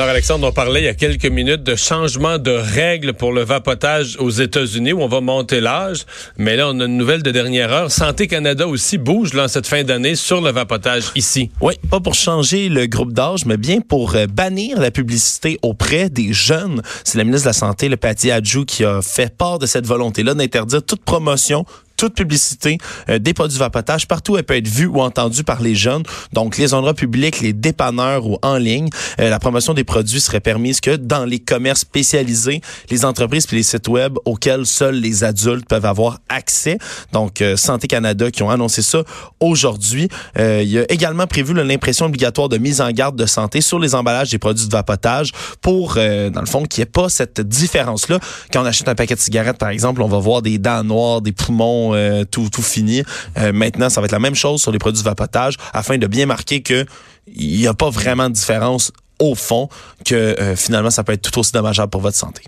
Alors Alexandre, on parlait il y a quelques minutes de changement de règles pour le vapotage aux États-Unis où on va monter l'âge, mais là on a une nouvelle de dernière heure. Santé Canada aussi bouge là, cette fin d'année sur le vapotage ici. Oui, pas pour changer le groupe d'âge, mais bien pour euh, bannir la publicité auprès des jeunes. C'est la ministre de la Santé, le Patty Adjou, qui a fait part de cette volonté-là d'interdire toute promotion toute publicité euh, des produits vapotage partout elle peut être vue ou entendue par les jeunes. Donc les endroits publics, les dépanneurs ou en ligne, euh, la promotion des produits serait permise que dans les commerces spécialisés, les entreprises puis les sites web auxquels seuls les adultes peuvent avoir accès. Donc euh, Santé Canada qui ont annoncé ça aujourd'hui. il y a également prévu l'impression obligatoire de mise en garde de santé sur les emballages des produits de vapotage pour dans le fond qu'il n'y ait pas cette différence là quand on achète un paquet de cigarettes par exemple, on va voir des dents noires, des poumons euh, tout, tout fini. Euh, maintenant, ça va être la même chose sur les produits de vapotage afin de bien marquer que il n'y a pas vraiment de différence au fond, que euh, finalement, ça peut être tout aussi dommageable pour votre santé.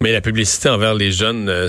Mais la publicité envers les jeunes,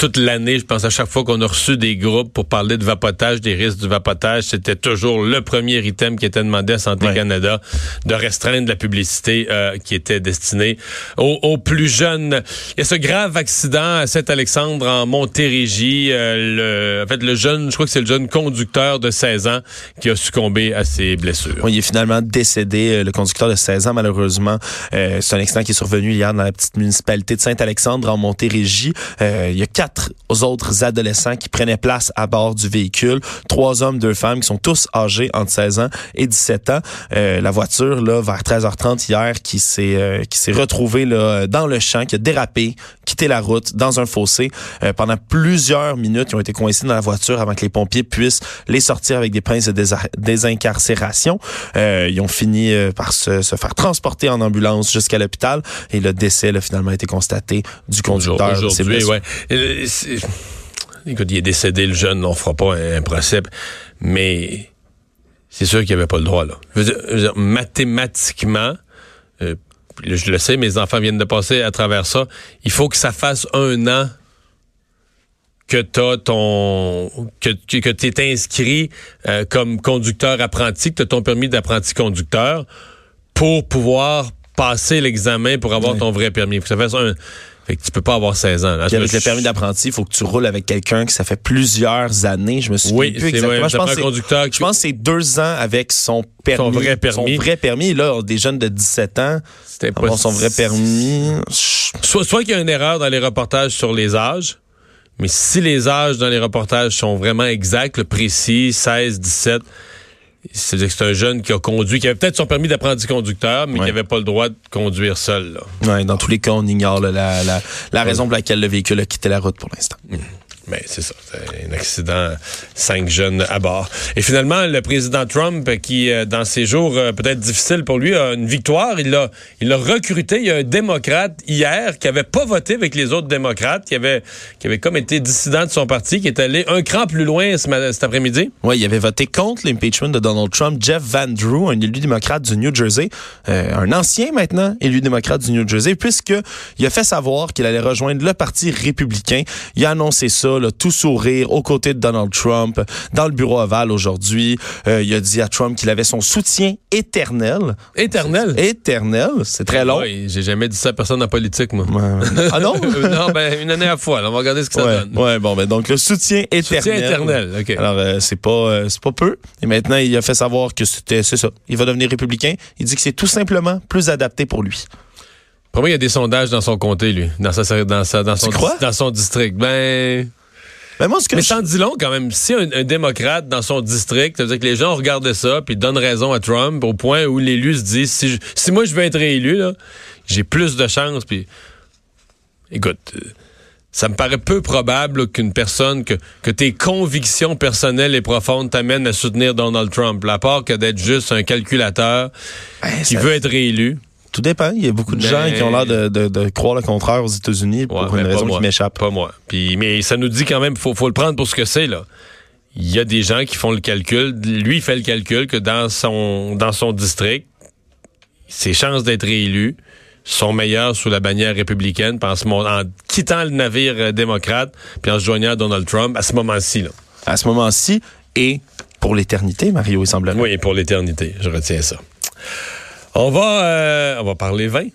toute l'année, je pense à chaque fois qu'on a reçu des groupes pour parler de vapotage, des risques du vapotage, c'était toujours le premier item qui était demandé à Santé Canada de restreindre la publicité euh, qui était destinée aux, plus jeunes. Il y a ce grave accident à Saint-Alexandre en Montérégie. Euh, le, en fait, le jeune, je crois que c'est le jeune conducteur de 16 ans qui a succombé à ses blessures. Oui, il est finalement décédé, euh, le conducteur de 16 ans, malheureusement. c'est un accident qui est survenu hier dans la petite municipalité de Saint-Alexandre en Montérégie. il y a quatre aux autres adolescents qui prenaient place à bord du véhicule. Trois hommes, deux femmes qui sont tous âgés entre 16 ans et 17 ans. Euh, la voiture, là, vers 13h30 hier, qui s'est euh, qui s'est retrouvée là, dans le champ, qui a dérapé, quitté la route dans un fossé. Euh, pendant plusieurs minutes, ils ont été coincés dans la voiture avant que les pompiers puissent les sortir avec des pinces de désincarcération. ils ont fini par se, se, faire transporter en ambulance jusqu'à l'hôpital et le décès a finalement été constaté du conducteur. Aujourd'hui, ouais écoute, il est décédé, le jeune, on fera pas un, procès, mais c'est sûr qu'il avait pas le droit, là. Je veux dire, mathématiquement, euh, je le sais, mes enfants viennent de passer à travers ça, il faut que ça fasse un an que t'as ton que, que t'es inscrit euh, comme conducteur apprenti, que t'as ton permis d'apprenti conducteur pour pouvoir passer l'examen pour avoir ton vrai permis. Faut que ça fasse un fait que tu peux pas avoir 16 ans. avec le permis d'apprenti, il faut que tu roules avec quelqu'un qui ça fait plusieurs années. Je me souviens oui, plus exactement. je, pense conducteur je pense que c'est deux ans avec son permis. Son vrai permis. Son vrai permis. Là, des jeunes de 17 ans avoir son vrai permis. Soit, soit qu'il y a une erreur dans les reportages sur les âges, mais si les âges dans les reportages sont vraiment exacts, précis, 16, 17 c'est c'est un jeune qui a conduit, qui avait peut-être son permis d'apprenti conducteur, mais qui n'avait pas le droit de conduire seul. Ouais, dans tous les cas, on ignore la, la, la, raison pour laquelle le véhicule a quitté la route pour l'instant. Mmh. Mais c'est ça, un accident, cinq jeunes à bord. Et finalement, le président Trump, qui euh, dans ces jours euh, peut-être difficiles pour lui, a une victoire. Il a, il a recruté. Il y a un démocrate hier qui avait pas voté avec les autres démocrates, qui avait, qui avait comme été dissident de son parti, qui est allé un cran plus loin ce, cet après-midi. Oui, il avait voté contre l'impeachment de Donald Trump. Jeff Van Drew, un élu démocrate du New Jersey, euh, un ancien maintenant élu démocrate du New Jersey, puisque il a fait savoir qu'il allait rejoindre le parti républicain. Il a annoncé ça tout sourire aux côtés de Donald Trump dans le bureau ovale aujourd'hui. Euh, il a dit à Trump qu'il avait son soutien éternel. Éternel? Éternel. C'est très long. Oui, j'ai jamais dit ça à personne en politique, moi. ah non? non, ben, une année à fois. on va regarder ce que ça donne. Ouais, bon, ben, donc le soutien éternel. Soutien éternel, OK. Alors, euh, c'est pas, euh, c'est pas peu. Et maintenant, il a fait savoir que c'était, c'est ça. Il va devenir républicain. Il dit que c'est tout simplement plus adapté pour lui. Pour moi, il y a des sondages dans son comté, lui, dans sa, dans sa, dans son, dans son district. Ben, ben, moi, ce que mais sans dit long quand même. Si un, démocrate dans son district, ça veut dire que les gens regardent ça puis donnent raison à Trump au point où l'élu se dit si, si moi je veux être réélu, j'ai plus de chances. Puis, écoute, euh, ça me paraît peu probable qu'une personne, que, que tes convictions personnelles et profondes t'amènent à soutenir Donald Trump. La part que d'être juste un calculateur ben, qui veut être réélu. Tout dépend. Il y a beaucoup de gens qui ont l'air de, de, croire le contraire aux États-Unis pour une raison qui m'échappe. Pas moi. Puis, mais ça nous dit quand même, faut, faut le prendre pour ce que c'est là. Il y a des gens qui font le calcul. Lui il fait le calcul que dans son dans son district, ses chances d'être réélu sont meilleures sous la bannière républicaine en, en quittant le navire euh, démocrate puis en se joignant à Donald Trump à ce moment-ci. À ce moment-ci et pour l'éternité, Mario, il semblerait. Oui, et pour l'éternité. Je retiens ça. On va, euh, on va parler vin.